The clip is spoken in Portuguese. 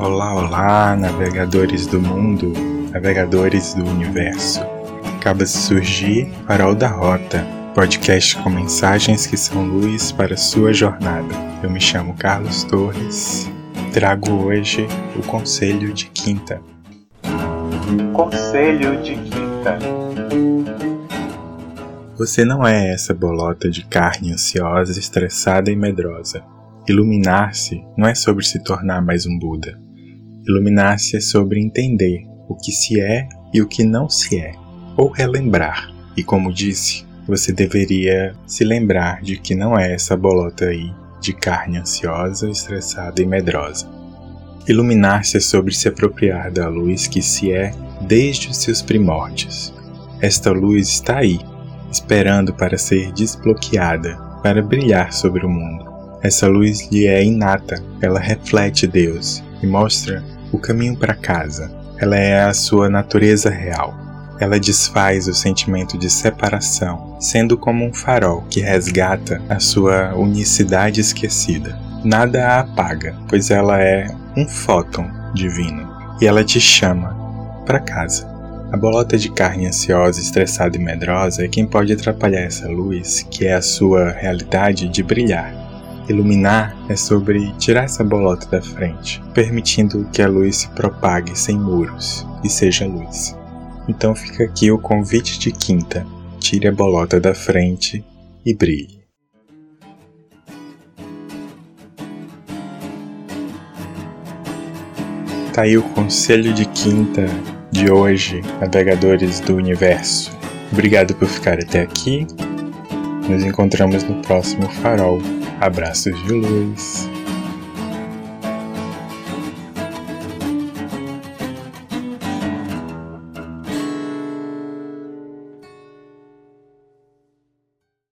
Olá, olá, navegadores do mundo, navegadores do universo. Acaba de surgir Farol da Rota, podcast com mensagens que são luz para sua jornada. Eu me chamo Carlos Torres. Trago hoje o Conselho de Quinta. Conselho de Quinta. Você não é essa bolota de carne ansiosa, estressada e medrosa. Iluminar-se não é sobre se tornar mais um Buda. Iluminar-se é sobre entender o que se é e o que não se é, ou relembrar. E como disse, você deveria se lembrar de que não é essa bolota aí de carne ansiosa, estressada e medrosa. Iluminar-se é sobre se apropriar da luz que se é desde os seus primórdios. Esta luz está aí, esperando para ser desbloqueada, para brilhar sobre o mundo. Essa luz lhe é inata, ela reflete Deus e mostra o caminho para casa. Ela é a sua natureza real. Ela desfaz o sentimento de separação, sendo como um farol que resgata a sua unicidade esquecida. Nada a apaga, pois ela é um fóton divino e ela te chama para casa. A bolota de carne ansiosa, estressada e medrosa é quem pode atrapalhar essa luz, que é a sua realidade, de brilhar. Iluminar é sobre tirar essa bolota da frente, permitindo que a luz se propague sem muros e seja luz. Então fica aqui o convite de quinta: tire a bolota da frente e brilhe. Tá aí o conselho de quinta de hoje, navegadores do universo. Obrigado por ficar até aqui. Nos encontramos no próximo farol Abraços de luz.